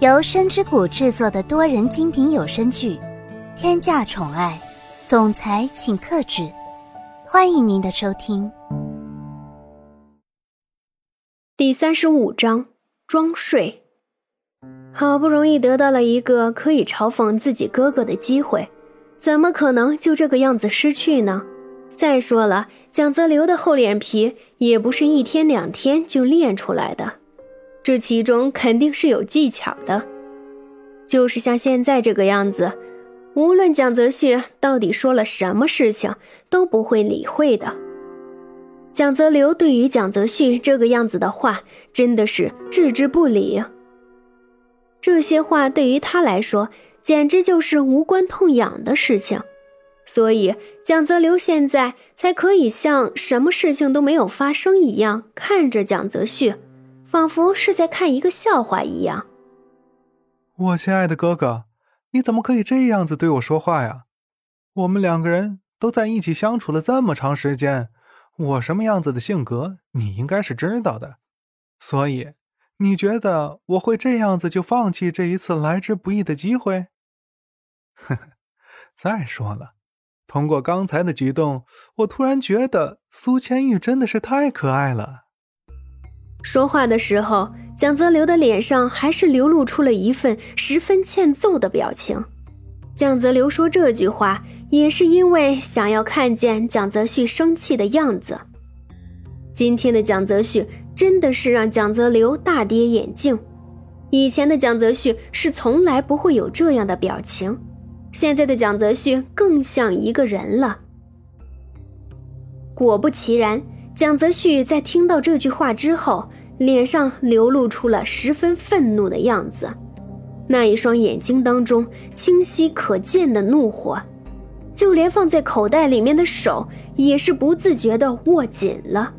由深之谷制作的多人精品有声剧《天价宠爱总裁请克制》，欢迎您的收听。第三十五章装睡。好不容易得到了一个可以嘲讽自己哥哥的机会，怎么可能就这个样子失去呢？再说了，蒋泽流的厚脸皮也不是一天两天就练出来的。这其中肯定是有技巧的，就是像现在这个样子，无论蒋泽旭到底说了什么事情，都不会理会的。蒋泽流对于蒋泽旭这个样子的话，真的是置之不理。这些话对于他来说，简直就是无关痛痒的事情，所以蒋泽流现在才可以像什么事情都没有发生一样看着蒋泽旭。仿佛是在看一个笑话一样。我亲爱的哥哥，你怎么可以这样子对我说话呀？我们两个人都在一起相处了这么长时间，我什么样子的性格你应该是知道的。所以，你觉得我会这样子就放弃这一次来之不易的机会？呵呵，再说了，通过刚才的举动，我突然觉得苏千玉真的是太可爱了。说话的时候，蒋泽流的脸上还是流露出了一份十分欠揍的表情。蒋泽流说这句话，也是因为想要看见蒋泽旭生气的样子。今天的蒋泽旭真的是让蒋泽流大跌眼镜。以前的蒋泽旭是从来不会有这样的表情，现在的蒋泽旭更像一个人了。果不其然。蒋泽旭在听到这句话之后，脸上流露出了十分愤怒的样子，那一双眼睛当中清晰可见的怒火，就连放在口袋里面的手也是不自觉地握紧了。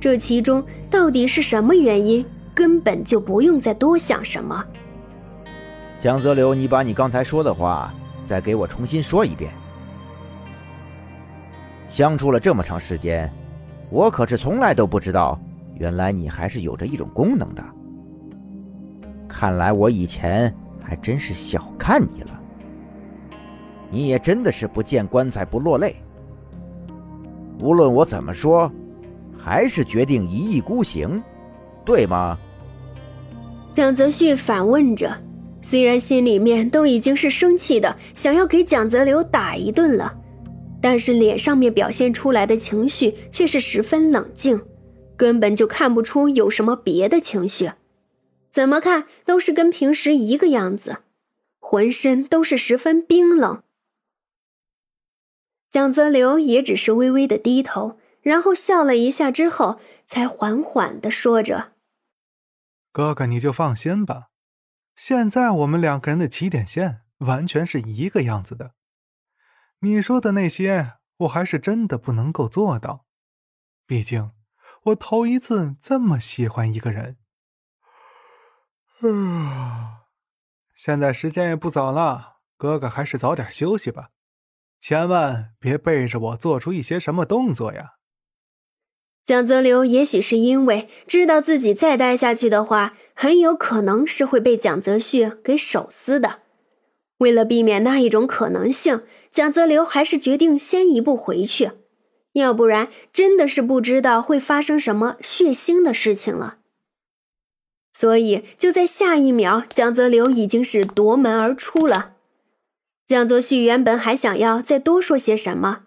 这其中到底是什么原因，根本就不用再多想什么。蒋泽流，你把你刚才说的话再给我重新说一遍。相处了这么长时间，我可是从来都不知道，原来你还是有着一种功能的。看来我以前还真是小看你了。你也真的是不见棺材不落泪。无论我怎么说，还是决定一意孤行，对吗？蒋泽旭反问着，虽然心里面都已经是生气的，想要给蒋泽流打一顿了。但是脸上面表现出来的情绪却是十分冷静，根本就看不出有什么别的情绪，怎么看都是跟平时一个样子，浑身都是十分冰冷。蒋泽流也只是微微的低头，然后笑了一下之后，才缓缓的说着：“哥哥，你就放心吧，现在我们两个人的起点线完全是一个样子的。”你说的那些，我还是真的不能够做到。毕竟，我头一次这么喜欢一个人。啊，现在时间也不早了，哥哥还是早点休息吧，千万别背着我做出一些什么动作呀。蒋泽流也许是因为知道自己再待下去的话，很有可能是会被蒋泽旭给手撕的。为了避免那一种可能性。蒋泽流还是决定先一步回去，要不然真的是不知道会发生什么血腥的事情了。所以就在下一秒，蒋泽流已经是夺门而出了。蒋泽旭原本还想要再多说些什么，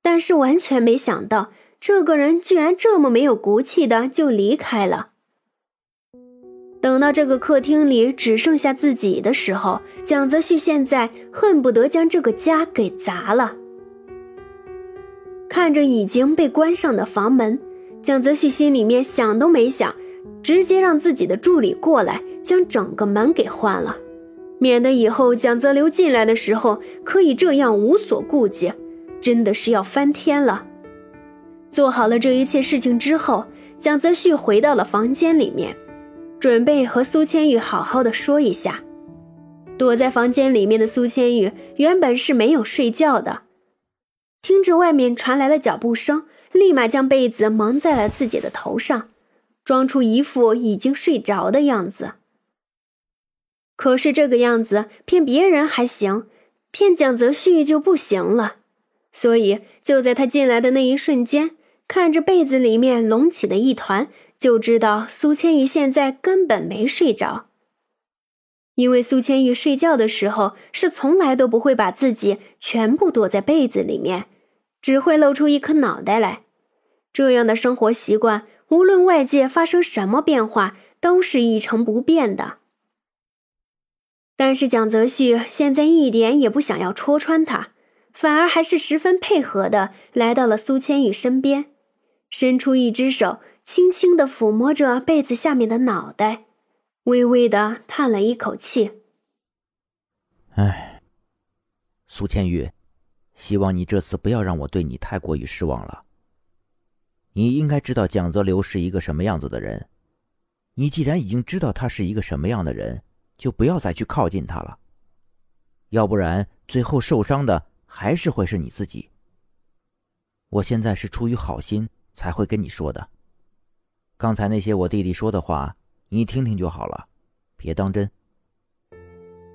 但是完全没想到这个人居然这么没有骨气的就离开了。等到这个客厅里只剩下自己的时候，蒋泽旭现在恨不得将这个家给砸了。看着已经被关上的房门，蒋泽旭心里面想都没想，直接让自己的助理过来将整个门给换了，免得以后蒋泽流进来的时候可以这样无所顾忌，真的是要翻天了。做好了这一切事情之后，蒋泽旭回到了房间里面。准备和苏千玉好好的说一下。躲在房间里面的苏千玉原本是没有睡觉的，听着外面传来了脚步声，立马将被子蒙在了自己的头上，装出一副已经睡着的样子。可是这个样子骗别人还行，骗蒋泽旭就不行了。所以就在他进来的那一瞬间，看着被子里面隆起的一团，就知道苏千玉现在根本没睡着。因为苏千玉睡觉的时候是从来都不会把自己全部躲在被子里面，只会露出一颗脑袋来。这样的生活习惯，无论外界发生什么变化，都是一成不变的。但是蒋泽旭现在一点也不想要戳穿他，反而还是十分配合的来到了苏千玉身边，伸出一只手，轻轻的抚摸着被子下面的脑袋。微微的叹了一口气。唉，苏千玉，希望你这次不要让我对你太过于失望了。你应该知道蒋泽流是一个什么样子的人。你既然已经知道他是一个什么样的人，就不要再去靠近他了。要不然，最后受伤的还是会是你自己。我现在是出于好心才会跟你说的。刚才那些我弟弟说的话。你听听就好了，别当真。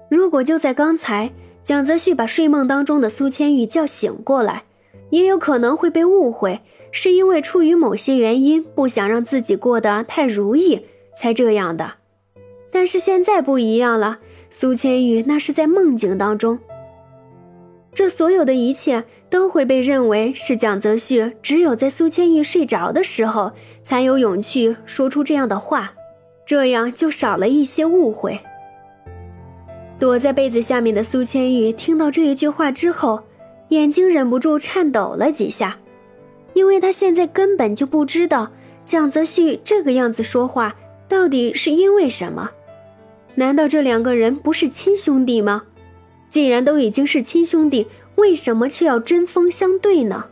如果就在刚才，蒋泽旭把睡梦当中的苏千玉叫醒过来，也有可能会被误会，是因为出于某些原因不想让自己过得太如意才这样的。但是现在不一样了，苏千玉那是在梦境当中，这所有的一切都会被认为是蒋泽旭只有在苏千玉睡着的时候才有勇气说出这样的话。这样就少了一些误会。躲在被子下面的苏千玉听到这一句话之后，眼睛忍不住颤抖了几下，因为他现在根本就不知道蒋泽旭这个样子说话到底是因为什么。难道这两个人不是亲兄弟吗？既然都已经是亲兄弟，为什么却要针锋相对呢？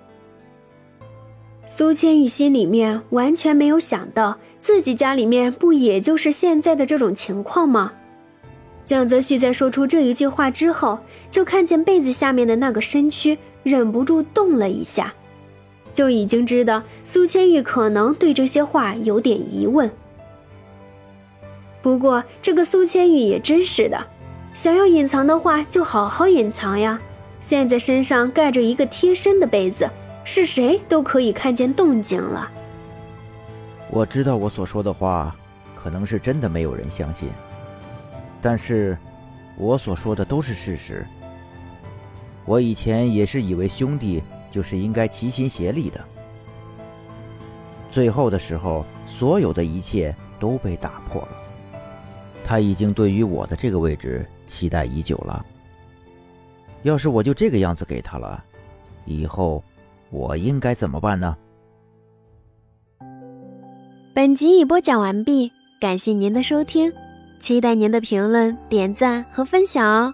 苏千玉心里面完全没有想到。自己家里面不也就是现在的这种情况吗？蒋泽旭在说出这一句话之后，就看见被子下面的那个身躯忍不住动了一下，就已经知道苏千玉可能对这些话有点疑问。不过这个苏千玉也真是的，想要隐藏的话就好好隐藏呀。现在身上盖着一个贴身的被子，是谁都可以看见动静了。我知道我所说的话，可能是真的没有人相信，但是，我所说的都是事实。我以前也是以为兄弟就是应该齐心协力的，最后的时候，所有的一切都被打破了。他已经对于我的这个位置期待已久了。要是我就这个样子给他了，以后我应该怎么办呢？本集已播讲完毕，感谢您的收听，期待您的评论、点赞和分享哦。